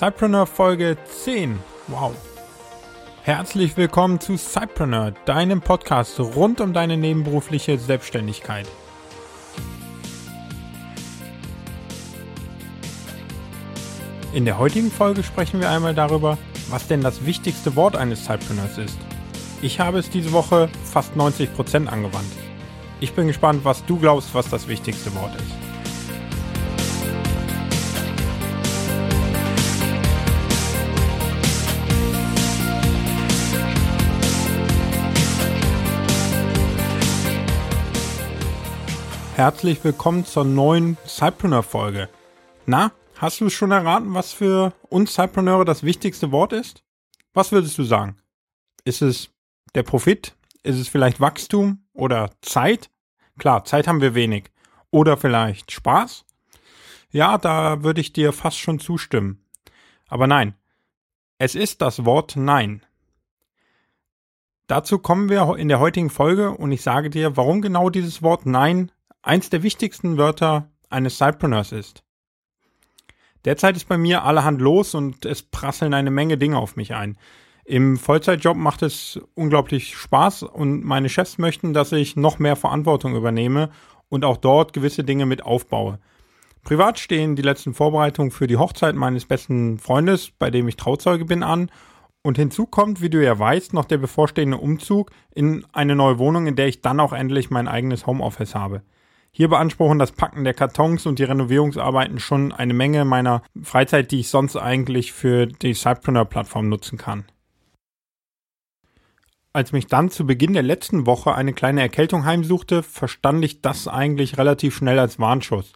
Cypreneur Folge 10. Wow. Herzlich willkommen zu Cypreneur, deinem Podcast rund um deine nebenberufliche Selbstständigkeit. In der heutigen Folge sprechen wir einmal darüber, was denn das wichtigste Wort eines Cypreneurs ist. Ich habe es diese Woche fast 90% angewandt. Ich bin gespannt, was du glaubst, was das wichtigste Wort ist. Herzlich willkommen zur neuen Cypreneur-Folge. Na, Hast du schon erraten, was für uns Cypreneure das wichtigste Wort ist? Was würdest du sagen? Ist es der Profit? Ist es vielleicht Wachstum oder Zeit? Klar, Zeit haben wir wenig. Oder vielleicht Spaß? Ja, da würde ich dir fast schon zustimmen. Aber nein, es ist das Wort Nein. Dazu kommen wir in der heutigen Folge und ich sage dir, warum genau dieses Wort Nein eins der wichtigsten Wörter eines Cypreneurs ist. Derzeit ist bei mir allerhand los und es prasseln eine Menge Dinge auf mich ein. Im Vollzeitjob macht es unglaublich Spaß und meine Chefs möchten, dass ich noch mehr Verantwortung übernehme und auch dort gewisse Dinge mit aufbaue. Privat stehen die letzten Vorbereitungen für die Hochzeit meines besten Freundes, bei dem ich Trauzeuge bin, an. Und hinzu kommt, wie du ja weißt, noch der bevorstehende Umzug in eine neue Wohnung, in der ich dann auch endlich mein eigenes Homeoffice habe. Hier beanspruchen das Packen der Kartons und die Renovierungsarbeiten schon eine Menge meiner Freizeit, die ich sonst eigentlich für die Cypreneur-Plattform nutzen kann. Als mich dann zu Beginn der letzten Woche eine kleine Erkältung heimsuchte, verstand ich das eigentlich relativ schnell als Warnschuss.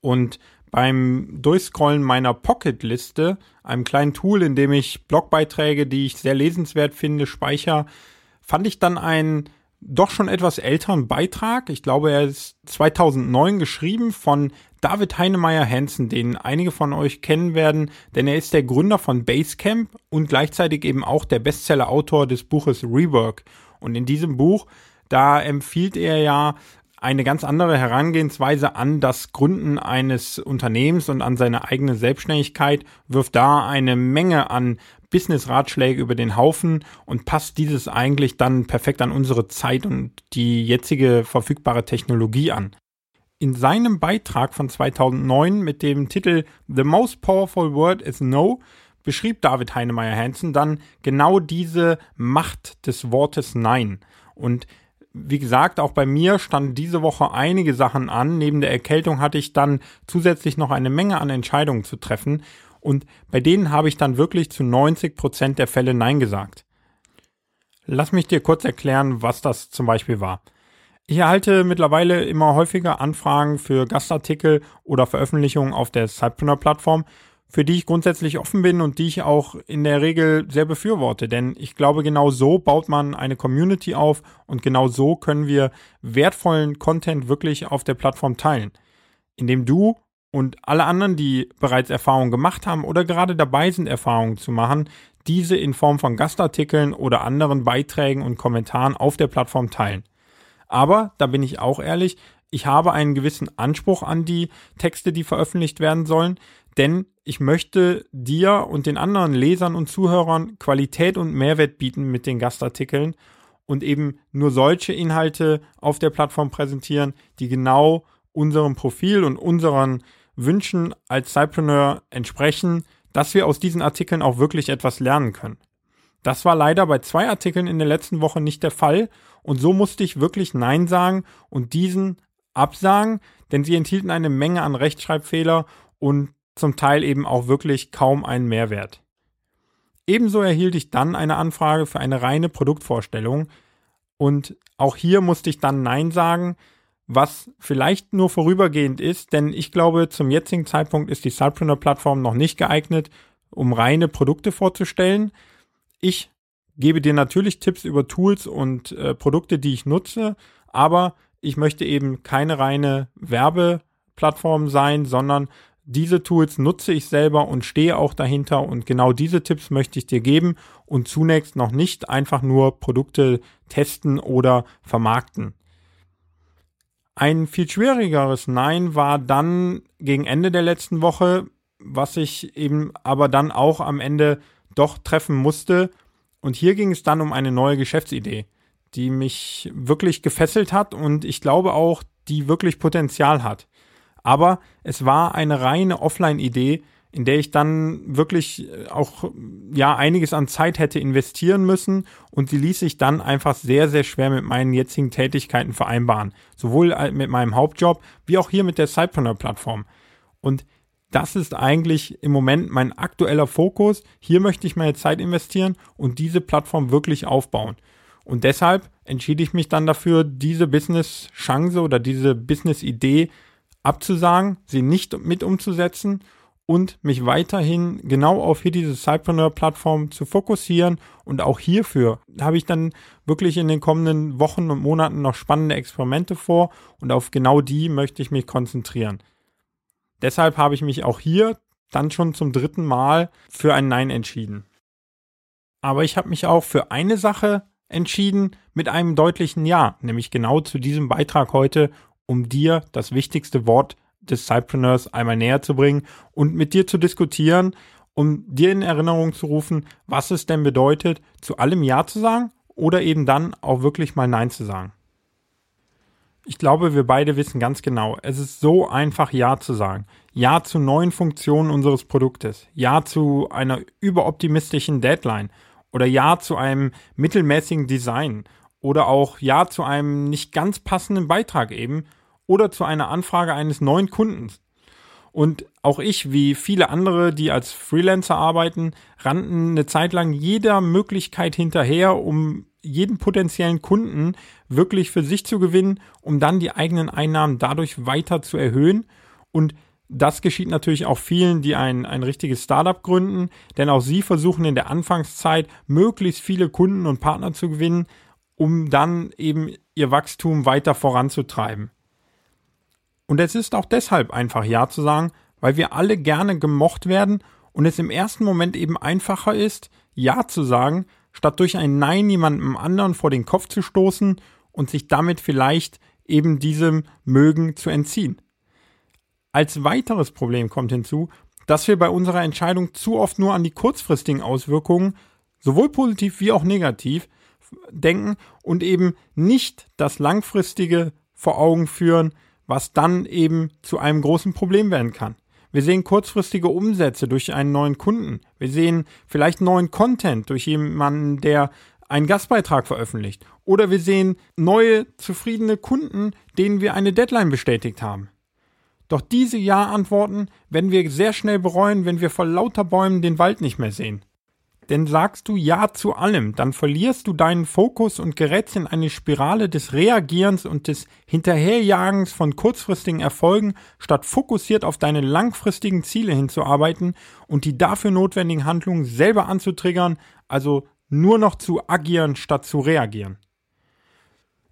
Und beim Durchscrollen meiner Pocket-Liste, einem kleinen Tool, in dem ich Blogbeiträge, die ich sehr lesenswert finde, speichere, fand ich dann einen doch schon etwas älteren Beitrag. Ich glaube, er ist 2009 geschrieben von David Heinemeier Hansen, den einige von euch kennen werden, denn er ist der Gründer von Basecamp und gleichzeitig eben auch der Bestseller-Autor des Buches Rework. Und in diesem Buch, da empfiehlt er ja eine ganz andere Herangehensweise an das Gründen eines Unternehmens und an seine eigene Selbstständigkeit, wirft da eine Menge an Business-Ratschläge über den Haufen und passt dieses eigentlich dann perfekt an unsere Zeit und die jetzige verfügbare Technologie an. In seinem Beitrag von 2009 mit dem Titel The Most Powerful Word is No beschrieb David Heinemeier Hansen dann genau diese Macht des Wortes Nein. Und wie gesagt, auch bei mir standen diese Woche einige Sachen an. Neben der Erkältung hatte ich dann zusätzlich noch eine Menge an Entscheidungen zu treffen. Und bei denen habe ich dann wirklich zu 90 Prozent der Fälle Nein gesagt. Lass mich dir kurz erklären, was das zum Beispiel war. Ich erhalte mittlerweile immer häufiger Anfragen für Gastartikel oder Veröffentlichungen auf der Cypreneur-Plattform für die ich grundsätzlich offen bin und die ich auch in der Regel sehr befürworte. Denn ich glaube, genau so baut man eine Community auf und genau so können wir wertvollen Content wirklich auf der Plattform teilen. Indem du und alle anderen, die bereits Erfahrungen gemacht haben oder gerade dabei sind, Erfahrungen zu machen, diese in Form von Gastartikeln oder anderen Beiträgen und Kommentaren auf der Plattform teilen. Aber, da bin ich auch ehrlich, ich habe einen gewissen Anspruch an die Texte, die veröffentlicht werden sollen, denn ich möchte dir und den anderen Lesern und Zuhörern Qualität und Mehrwert bieten mit den Gastartikeln und eben nur solche Inhalte auf der Plattform präsentieren, die genau unserem Profil und unseren Wünschen als Cypreneur entsprechen, dass wir aus diesen Artikeln auch wirklich etwas lernen können. Das war leider bei zwei Artikeln in der letzten Woche nicht der Fall und so musste ich wirklich Nein sagen und diesen absagen, denn sie enthielten eine Menge an Rechtschreibfehler und zum Teil eben auch wirklich kaum einen Mehrwert. Ebenso erhielt ich dann eine Anfrage für eine reine Produktvorstellung und auch hier musste ich dann Nein sagen, was vielleicht nur vorübergehend ist, denn ich glaube, zum jetzigen Zeitpunkt ist die Cypreneur-Plattform noch nicht geeignet, um reine Produkte vorzustellen. Ich gebe dir natürlich Tipps über Tools und äh, Produkte, die ich nutze, aber ich möchte eben keine reine Werbeplattform sein, sondern diese Tools nutze ich selber und stehe auch dahinter und genau diese Tipps möchte ich dir geben und zunächst noch nicht einfach nur Produkte testen oder vermarkten. Ein viel schwierigeres Nein war dann gegen Ende der letzten Woche, was ich eben aber dann auch am Ende doch treffen musste. Und hier ging es dann um eine neue Geschäftsidee, die mich wirklich gefesselt hat und ich glaube auch, die wirklich Potenzial hat. Aber es war eine reine Offline-Idee, in der ich dann wirklich äh, auch ja einiges an Zeit hätte investieren müssen und sie ließ sich dann einfach sehr sehr schwer mit meinen jetzigen Tätigkeiten vereinbaren, sowohl mit meinem Hauptjob wie auch hier mit der Sidepreneur Plattform. Und das ist eigentlich im Moment mein aktueller Fokus. Hier möchte ich meine Zeit investieren und diese Plattform wirklich aufbauen. Und deshalb entschied ich mich dann dafür, diese Business-Chance oder diese Business-Idee abzusagen, sie nicht mit umzusetzen und mich weiterhin genau auf hier diese Sidepreneur-Plattform zu fokussieren. Und auch hierfür habe ich dann wirklich in den kommenden Wochen und Monaten noch spannende Experimente vor und auf genau die möchte ich mich konzentrieren. Deshalb habe ich mich auch hier dann schon zum dritten Mal für ein Nein entschieden. Aber ich habe mich auch für eine Sache entschieden mit einem deutlichen Ja, nämlich genau zu diesem Beitrag heute, um dir das wichtigste Wort des Sidepreneurs einmal näher zu bringen und mit dir zu diskutieren, um dir in Erinnerung zu rufen, was es denn bedeutet, zu allem Ja zu sagen oder eben dann auch wirklich mal Nein zu sagen. Ich glaube, wir beide wissen ganz genau, es ist so einfach Ja zu sagen. Ja zu neuen Funktionen unseres Produktes. Ja zu einer überoptimistischen Deadline. Oder Ja zu einem mittelmäßigen Design. Oder auch Ja zu einem nicht ganz passenden Beitrag eben oder zu einer Anfrage eines neuen Kundens. Und auch ich, wie viele andere, die als Freelancer arbeiten, rannten eine Zeit lang jeder Möglichkeit hinterher, um jeden potenziellen Kunden wirklich für sich zu gewinnen, um dann die eigenen Einnahmen dadurch weiter zu erhöhen. Und das geschieht natürlich auch vielen, die ein, ein richtiges Startup gründen, denn auch sie versuchen in der Anfangszeit möglichst viele Kunden und Partner zu gewinnen, um dann eben ihr Wachstum weiter voranzutreiben. Und es ist auch deshalb einfach Ja zu sagen, weil wir alle gerne gemocht werden und es im ersten Moment eben einfacher ist, Ja zu sagen, statt durch ein Nein jemandem anderen vor den Kopf zu stoßen und sich damit vielleicht eben diesem Mögen zu entziehen. Als weiteres Problem kommt hinzu, dass wir bei unserer Entscheidung zu oft nur an die kurzfristigen Auswirkungen, sowohl positiv wie auch negativ, denken und eben nicht das langfristige vor Augen führen, was dann eben zu einem großen Problem werden kann. Wir sehen kurzfristige Umsätze durch einen neuen Kunden. Wir sehen vielleicht neuen Content durch jemanden, der einen Gastbeitrag veröffentlicht. Oder wir sehen neue, zufriedene Kunden, denen wir eine Deadline bestätigt haben. Doch diese Ja-Antworten werden wir sehr schnell bereuen, wenn wir vor lauter Bäumen den Wald nicht mehr sehen. Denn sagst du Ja zu allem, dann verlierst du deinen Fokus und gerätst in eine Spirale des Reagierens und des Hinterherjagens von kurzfristigen Erfolgen, statt fokussiert auf deine langfristigen Ziele hinzuarbeiten und die dafür notwendigen Handlungen selber anzutriggern, also nur noch zu agieren statt zu reagieren.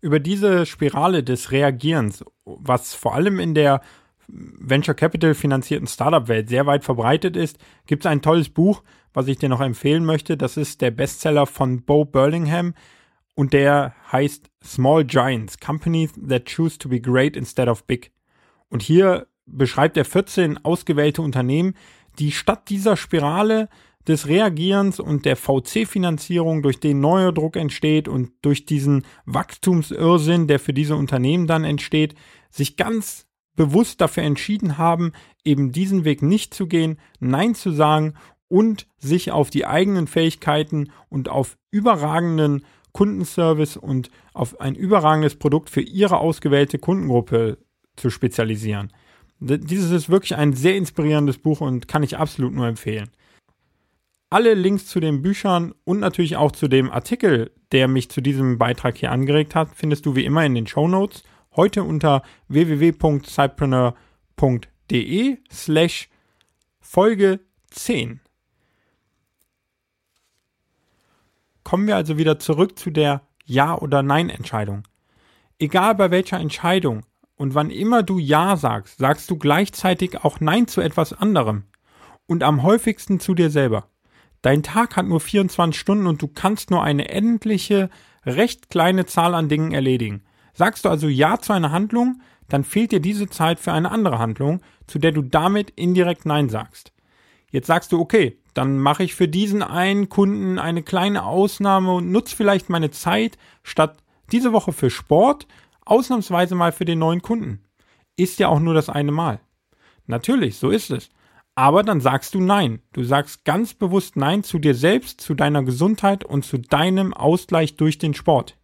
Über diese Spirale des Reagierens, was vor allem in der Venture Capital finanzierten Startup-Welt sehr weit verbreitet ist, gibt es ein tolles Buch, was ich dir noch empfehlen möchte. Das ist der Bestseller von Bo Burlingham und der heißt Small Giants, Companies that choose to be great instead of big. Und hier beschreibt er 14 ausgewählte Unternehmen, die statt dieser Spirale des Reagierens und der VC-Finanzierung, durch den neuer Druck entsteht und durch diesen Wachstumsirrsinn, der für diese Unternehmen dann entsteht, sich ganz bewusst dafür entschieden haben, eben diesen Weg nicht zu gehen, Nein zu sagen und sich auf die eigenen Fähigkeiten und auf überragenden Kundenservice und auf ein überragendes Produkt für ihre ausgewählte Kundengruppe zu spezialisieren. Dieses ist wirklich ein sehr inspirierendes Buch und kann ich absolut nur empfehlen. Alle Links zu den Büchern und natürlich auch zu dem Artikel, der mich zu diesem Beitrag hier angeregt hat, findest du wie immer in den Show Notes heute unter www.sidepreneur.de slash Folge 10. Kommen wir also wieder zurück zu der Ja- oder Nein-Entscheidung. Egal bei welcher Entscheidung und wann immer du Ja sagst, sagst du gleichzeitig auch Nein zu etwas anderem. Und am häufigsten zu dir selber. Dein Tag hat nur 24 Stunden und du kannst nur eine endliche, recht kleine Zahl an Dingen erledigen. Sagst du also Ja zu einer Handlung, dann fehlt dir diese Zeit für eine andere Handlung, zu der du damit indirekt Nein sagst. Jetzt sagst du, okay, dann mache ich für diesen einen Kunden eine kleine Ausnahme und nutze vielleicht meine Zeit statt diese Woche für Sport, ausnahmsweise mal für den neuen Kunden. Ist ja auch nur das eine Mal. Natürlich, so ist es. Aber dann sagst du Nein. Du sagst ganz bewusst Nein zu dir selbst, zu deiner Gesundheit und zu deinem Ausgleich durch den Sport.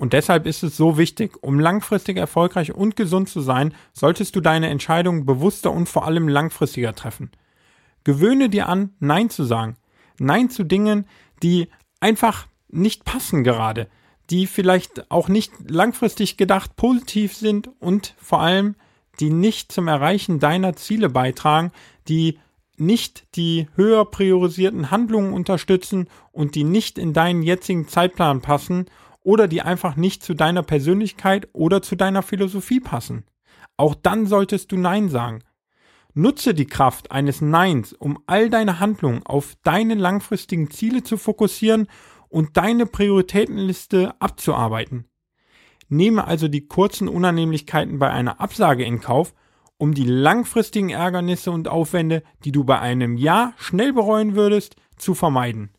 Und deshalb ist es so wichtig, um langfristig erfolgreich und gesund zu sein, solltest du deine Entscheidungen bewusster und vor allem langfristiger treffen. Gewöhne dir an, Nein zu sagen. Nein zu Dingen, die einfach nicht passen gerade, die vielleicht auch nicht langfristig gedacht positiv sind und vor allem, die nicht zum Erreichen deiner Ziele beitragen, die nicht die höher priorisierten Handlungen unterstützen und die nicht in deinen jetzigen Zeitplan passen oder die einfach nicht zu deiner Persönlichkeit oder zu deiner Philosophie passen. Auch dann solltest du Nein sagen. Nutze die Kraft eines Neins, um all deine Handlungen auf deine langfristigen Ziele zu fokussieren und deine Prioritätenliste abzuarbeiten. Nehme also die kurzen Unannehmlichkeiten bei einer Absage in Kauf, um die langfristigen Ärgernisse und Aufwände, die du bei einem Ja schnell bereuen würdest, zu vermeiden.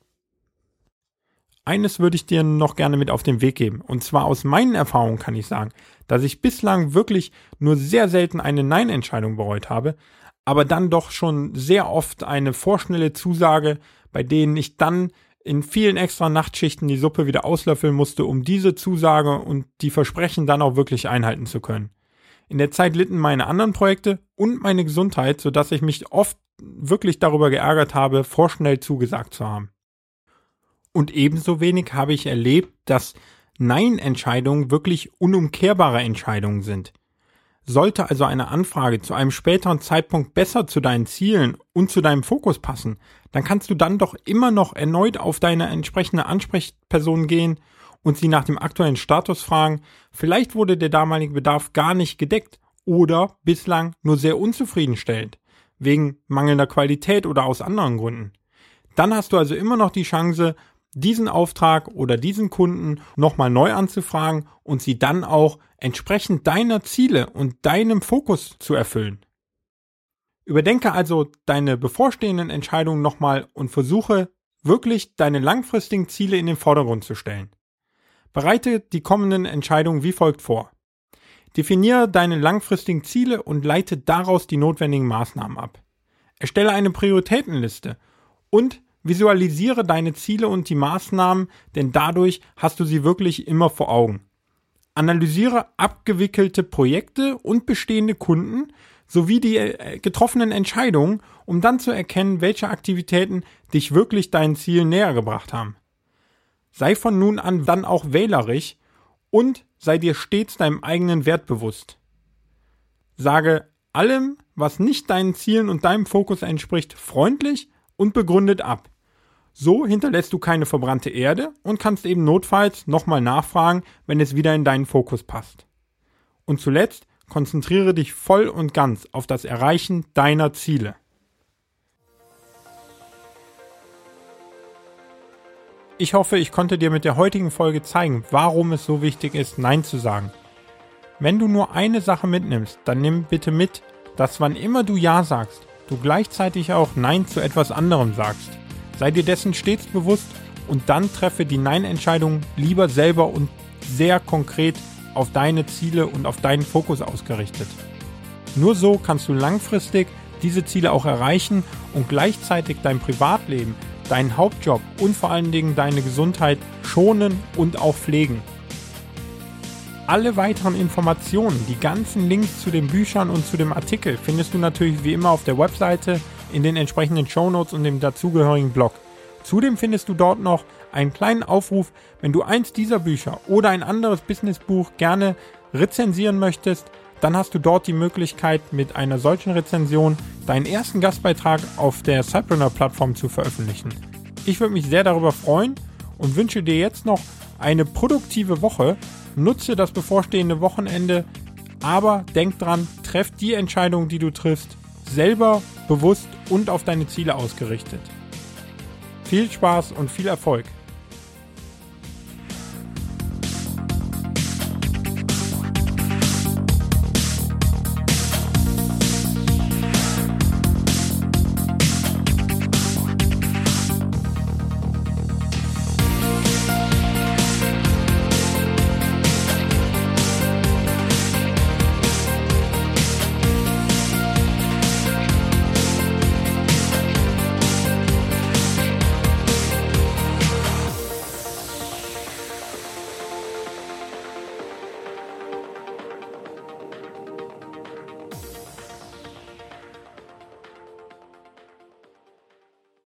Eines würde ich dir noch gerne mit auf den Weg geben. Und zwar aus meinen Erfahrungen kann ich sagen, dass ich bislang wirklich nur sehr selten eine Nein-Entscheidung bereut habe, aber dann doch schon sehr oft eine vorschnelle Zusage, bei denen ich dann in vielen extra Nachtschichten die Suppe wieder auslöffeln musste, um diese Zusage und die Versprechen dann auch wirklich einhalten zu können. In der Zeit litten meine anderen Projekte und meine Gesundheit, sodass ich mich oft wirklich darüber geärgert habe, vorschnell zugesagt zu haben. Und ebenso wenig habe ich erlebt, dass Nein-Entscheidungen wirklich unumkehrbare Entscheidungen sind. Sollte also eine Anfrage zu einem späteren Zeitpunkt besser zu deinen Zielen und zu deinem Fokus passen, dann kannst du dann doch immer noch erneut auf deine entsprechende Ansprechperson gehen und sie nach dem aktuellen Status fragen. Vielleicht wurde der damalige Bedarf gar nicht gedeckt oder bislang nur sehr unzufriedenstellend, wegen mangelnder Qualität oder aus anderen Gründen. Dann hast du also immer noch die Chance, diesen Auftrag oder diesen Kunden nochmal neu anzufragen und sie dann auch entsprechend deiner Ziele und deinem Fokus zu erfüllen. Überdenke also deine bevorstehenden Entscheidungen nochmal und versuche wirklich deine langfristigen Ziele in den Vordergrund zu stellen. Bereite die kommenden Entscheidungen wie folgt vor. Definiere deine langfristigen Ziele und leite daraus die notwendigen Maßnahmen ab. Erstelle eine Prioritätenliste und Visualisiere deine Ziele und die Maßnahmen, denn dadurch hast du sie wirklich immer vor Augen. Analysiere abgewickelte Projekte und bestehende Kunden sowie die äh, getroffenen Entscheidungen, um dann zu erkennen, welche Aktivitäten dich wirklich deinen Zielen näher gebracht haben. Sei von nun an dann auch wählerisch und sei dir stets deinem eigenen Wert bewusst. Sage allem, was nicht deinen Zielen und deinem Fokus entspricht, freundlich und begründet ab. So hinterlässt du keine verbrannte Erde und kannst eben notfalls nochmal nachfragen, wenn es wieder in deinen Fokus passt. Und zuletzt konzentriere dich voll und ganz auf das Erreichen deiner Ziele. Ich hoffe, ich konnte dir mit der heutigen Folge zeigen, warum es so wichtig ist, Nein zu sagen. Wenn du nur eine Sache mitnimmst, dann nimm bitte mit, dass wann immer du Ja sagst, du gleichzeitig auch Nein zu etwas anderem sagst. Sei dir dessen stets bewusst und dann treffe die Nein-Entscheidung lieber selber und sehr konkret auf deine Ziele und auf deinen Fokus ausgerichtet. Nur so kannst du langfristig diese Ziele auch erreichen und gleichzeitig dein Privatleben, deinen Hauptjob und vor allen Dingen deine Gesundheit schonen und auch pflegen. Alle weiteren Informationen, die ganzen Links zu den Büchern und zu dem Artikel findest du natürlich wie immer auf der Webseite in den entsprechenden Shownotes und dem dazugehörigen Blog. Zudem findest du dort noch einen kleinen Aufruf, wenn du eins dieser Bücher oder ein anderes Businessbuch gerne rezensieren möchtest, dann hast du dort die Möglichkeit, mit einer solchen Rezension deinen ersten Gastbeitrag auf der Cypreneur-Plattform zu veröffentlichen. Ich würde mich sehr darüber freuen und wünsche dir jetzt noch eine produktive Woche. Nutze das bevorstehende Wochenende, aber denk dran, treff die Entscheidung, die du triffst, selber bewusst und auf deine Ziele ausgerichtet. Viel Spaß und viel Erfolg!